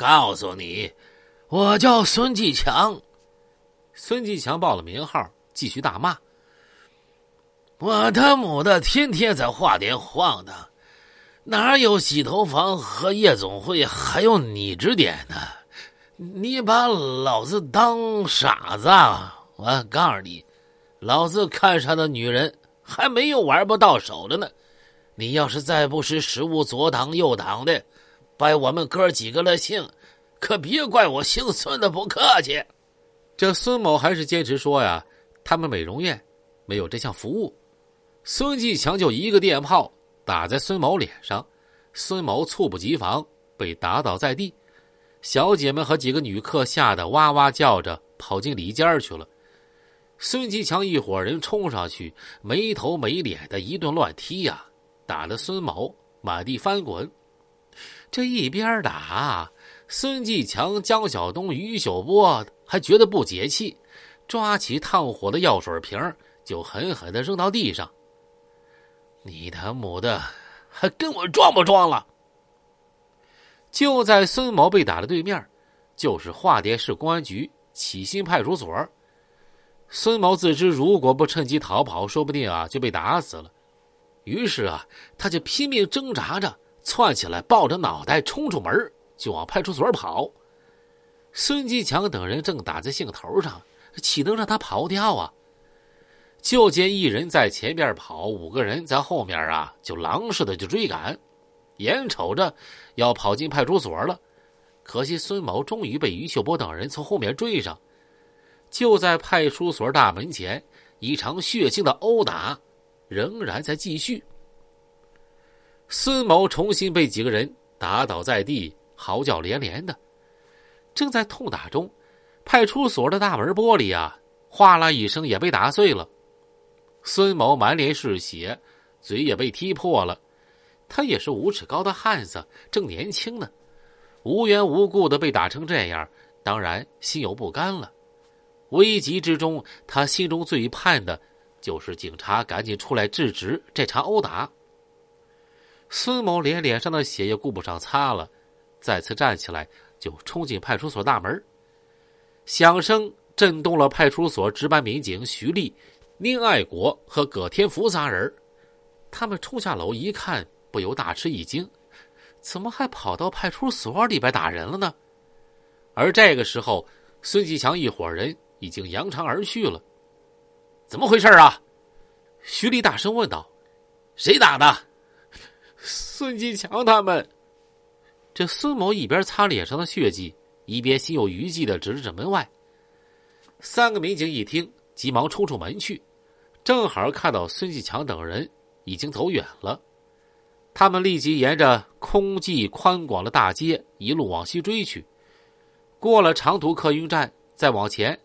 告诉你，我叫孙继强。孙继强报了名号，继续大骂：“我他母的，天天在花店晃荡，哪有洗头房和夜总会？还有你指点呢？你把老子当傻子啊！我告诉你，老子看上的女人还没有玩不到手的呢。你要是再不识时务，左挡右挡的，败我们哥几个的兴，可别怪我姓孙的不客气。”这孙某还是坚持说呀，他们美容院没有这项服务。孙继强就一个电炮打在孙某脸上，孙某猝不及防被打倒在地，小姐们和几个女客吓得哇哇叫着跑进里间去了。孙继强一伙人冲上去，没头没脸的一顿乱踢呀，打得孙某满地翻滚。这一边打，孙继强、江小东、于秀波。还觉得不解气，抓起烫火的药水瓶就狠狠的扔到地上。你他母的，还跟我装不装了？就在孙某被打的对面，就是化蝶市公安局启新派出所。孙某自知如果不趁机逃跑，说不定啊就被打死了。于是啊，他就拼命挣扎着窜起来，抱着脑袋冲出门就往派出所跑。孙继强等人正打在兴头上，岂能让他跑掉啊？就见一人在前边跑，五个人在后面啊，就狼似的就追赶，眼瞅着要跑进派出所了。可惜孙某终于被于秀波等人从后面追上。就在派出所大门前，一场血腥的殴打仍然在继续。孙某重新被几个人打倒在地，嚎叫连连的。正在痛打中，派出所的大门玻璃啊，哗啦一声也被打碎了。孙某满脸是血，嘴也被踢破了。他也是五尺高的汉子，正年轻呢，无缘无故的被打成这样，当然心有不甘了。危急之中，他心中最盼的，就是警察赶紧出来制止这场殴打。孙某连脸上的血也顾不上擦了，再次站起来。就冲进派出所大门，响声震动了派出所值班民警徐丽、宁爱国和葛天福仨人。他们冲下楼一看，不由大吃一惊：怎么还跑到派出所里边打人了呢？而这个时候，孙继强一伙人已经扬长而去了。怎么回事啊？徐丽大声问道：“谁打的？”孙继强他们。这孙某一边擦脸上的血迹，一边心有余悸的指着门外。三个民警一听，急忙冲出门去，正好看到孙继强等人已经走远了。他们立即沿着空寂宽广的大街一路往西追去。过了长途客运站，再往前，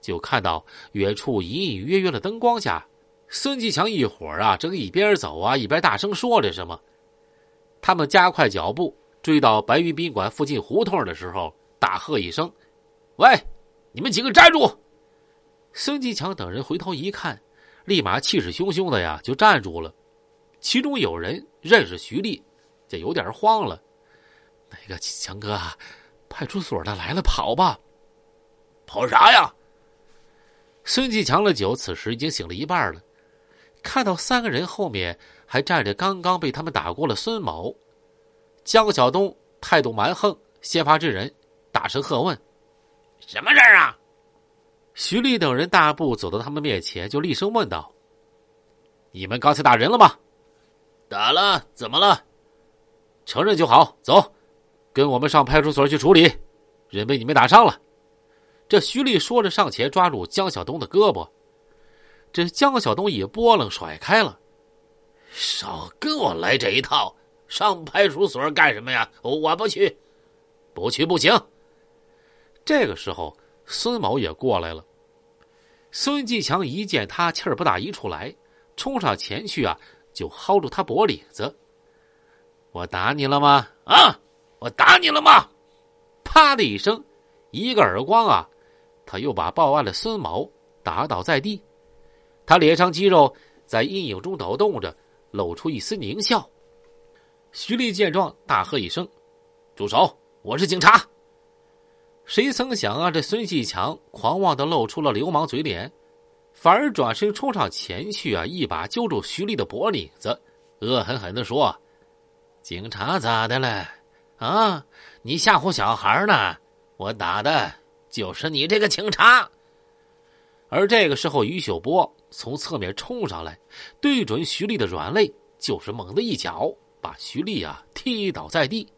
就看到远处隐隐约约的灯光下，孙继强一伙啊正一边走啊一边大声说着什么。他们加快脚步。追到白云宾馆附近胡同的时候，大喝一声：“喂，你们几个站住！”孙继强等人回头一看，立马气势汹汹的呀就站住了。其中有人认识徐丽，就有点慌了：“那个强哥，派出所的来了，跑吧！”“跑啥呀？”孙继强的酒此时已经醒了一半了，看到三个人后面还站着刚刚被他们打过了孙某。江小东态度蛮横，先发制人，大声喝问：“什么事儿啊？”徐丽等人大步走到他们面前，就厉声问道：“你们刚才打人了吗？”“打了，怎么了？”“承认就好，走，跟我们上派出所去处理。人被你们打伤了。”这徐丽说着，上前抓住江小东的胳膊。这江小东一拨楞，甩开了：“少跟我来这一套！”上派出所干什么呀？我不去，不去不行。这个时候，孙某也过来了。孙继强一见他，气儿不打一处来，冲上前去啊，就薅住他脖领子：“我打你了吗？啊，我打你了吗？”啪的一声，一个耳光啊，他又把报案的孙某打倒在地。他脸上肌肉在阴影中抖动着，露出一丝狞笑。徐丽见状，大喝一声：“住手！我是警察，谁曾想啊，这孙继强狂妄的露出了流氓嘴脸，反而转身冲上前去啊，一把揪住徐丽的脖领子，恶狠狠的说：“警察咋的了？啊，你吓唬小孩呢？我打的就是你这个警察。”而这个时候，于秀波从侧面冲上来，对准徐丽的软肋，就是猛的一脚，把徐丽啊踢倒在地。